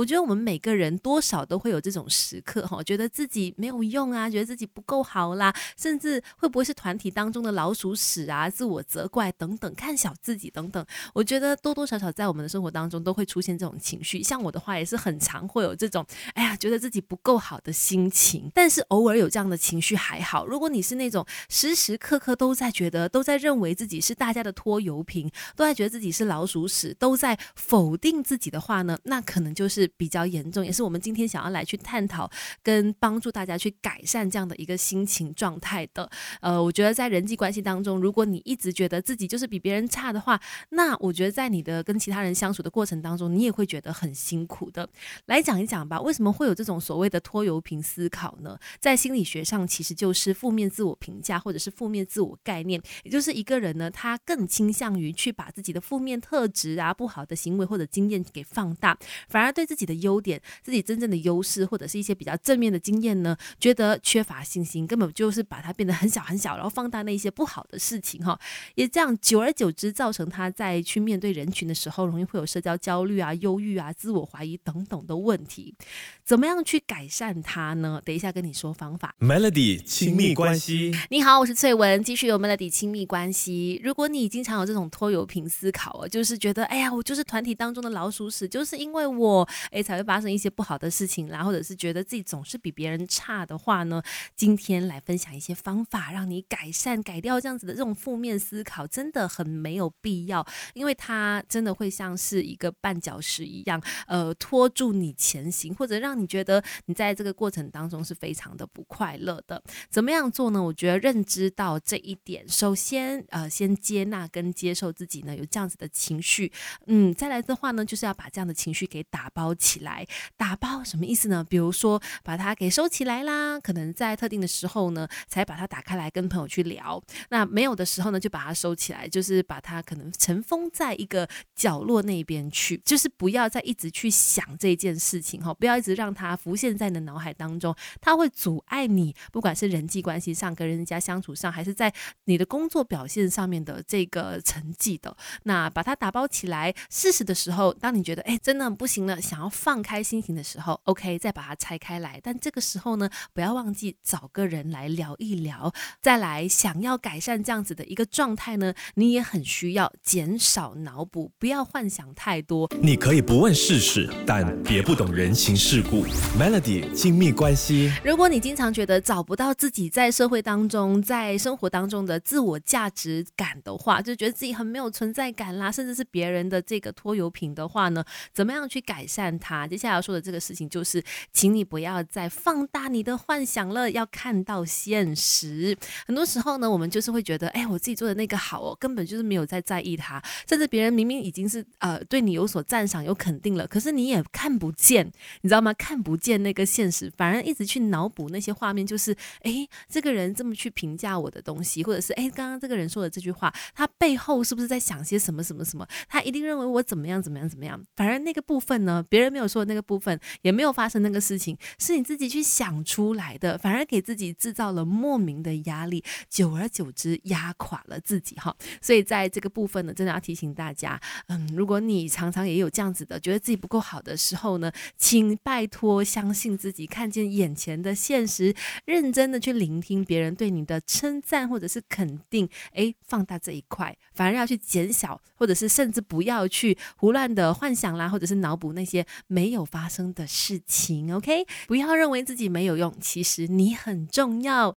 我觉得我们每个人多少都会有这种时刻哈，觉得自己没有用啊，觉得自己不够好啦，甚至会不会是团体当中的老鼠屎啊，自我责怪等等，看小自己等等。我觉得多多少少在我们的生活当中都会出现这种情绪。像我的话也是很常会有这种，哎呀，觉得自己不够好的心情。但是偶尔有这样的情绪还好。如果你是那种时时刻刻都在觉得都在认为自己是大家的拖油瓶，都在觉得自己是老鼠屎，都在否定自己的话呢，那可能就是比较严重，也是我们今天想要来去探讨跟帮助大家去改善这样的一个心情状态的。呃，我觉得在人际关系当中，如果你一直觉得自己就是比别人差的话，那我觉得在你的跟其他人相处的过程当中，你也会觉得很辛苦的。来讲一讲吧，为什么会有这种所谓的拖油瓶思考呢？在心理学上，其实就是负面自我评价或者是负面自我概念，也就是一个人呢，他更倾向于去把自己的负面特质啊、不好的行为或者经验给放大，反而对自己的优点、自己真正的优势或者是一些比较正面的经验呢，觉得缺乏信心，根本就是把它变得很小很小，然后放大那一些不好的事情哈，也这样久而久之造成他在去面对人群的时候，容易会有社交焦虑啊、忧郁啊、自我怀疑等等的问题。怎么样去改善它呢？等一下跟你说方法。Melody 亲密关系，你好，我是翠文，继续有 Melody 亲密关系。如果你经常有这种拖油瓶思考啊，就是觉得哎呀，我就是团体当中的老鼠屎，就是因为我哎才会发生一些不好的事情啦，或者是觉得自己总是比别人差的话呢，今天来分享一些方法，让你改善、改掉这样子的这种负面思考，真的很没有必要，因为它真的会像是一个绊脚石一样，呃，拖住你前行，或者让你觉得你在这个过程当中是非常的不快乐的。怎么样做呢？我觉得认知到这一点，首先呃，先接纳跟接受自己呢有这样子的情绪，嗯，再来的话呢，就是要把这样的情绪给打包起来。打包什么意思呢？比如说把它给收起来啦，可能在特定的时候呢，才把它打开来跟朋友去聊。那没有的时候呢，就把它收起来，就是把它可能尘封在一个角落那边去，就是不要再一直去想这件事情哈，不要一直让它浮现在你的脑海当中，它会阻碍你，不管是人际关系上跟人家相处上，还是在你的工作表现上面的这个成绩的。那把它打包起来，适时的时候，当你觉得哎真的不行了，想要放开心情的时候，OK，再把它拆开来。但这个时候呢，不要忘记找个人来聊一聊。再来，想要改善这样子的一个状态呢，你也很需要减少脑补，不要幻想太多。你可以不问世事，但别不懂人情世故。Melody 亲密关系，如果你经常觉得找不到自己在社会当中、在生活当中的自我价值感的话，就觉得自己很没有存在感啦，甚至是别人的这个拖油瓶的话呢，怎么样去改善它？接下来要说的这个事情就是，请你不要再放大你的幻想了，要看到现实。很多时候呢，我们就是会觉得，哎，我自己做的那个好哦，根本就是没有在在意它，甚至别人明明已经是呃对你有所赞赏、有肯定了，可是你也看不见，你知道吗？看不见那个现实，反而一直去脑补那些画面，就是哎，这个人这么去评价我的东西，或者是哎，刚刚这个人说的这句话，他背后是不是在想些什么什么什么？他一定认为我怎么样怎么样怎么样。反而那个部分呢，别别人没有说的那个部分，也没有发生那个事情，是你自己去想出来的，反而给自己制造了莫名的压力，久而久之压垮了自己哈。所以在这个部分呢，真的要提醒大家，嗯，如果你常常也有这样子的，觉得自己不够好的时候呢，请拜托。相信自己，看见眼前的现实，认真的去聆听别人对你的称赞或者是肯定，诶，放大这一块，反而要去减小，或者是甚至不要去胡乱的幻想啦，或者是脑补那些没有发生的事情。OK，不要认为自己没有用，其实你很重要。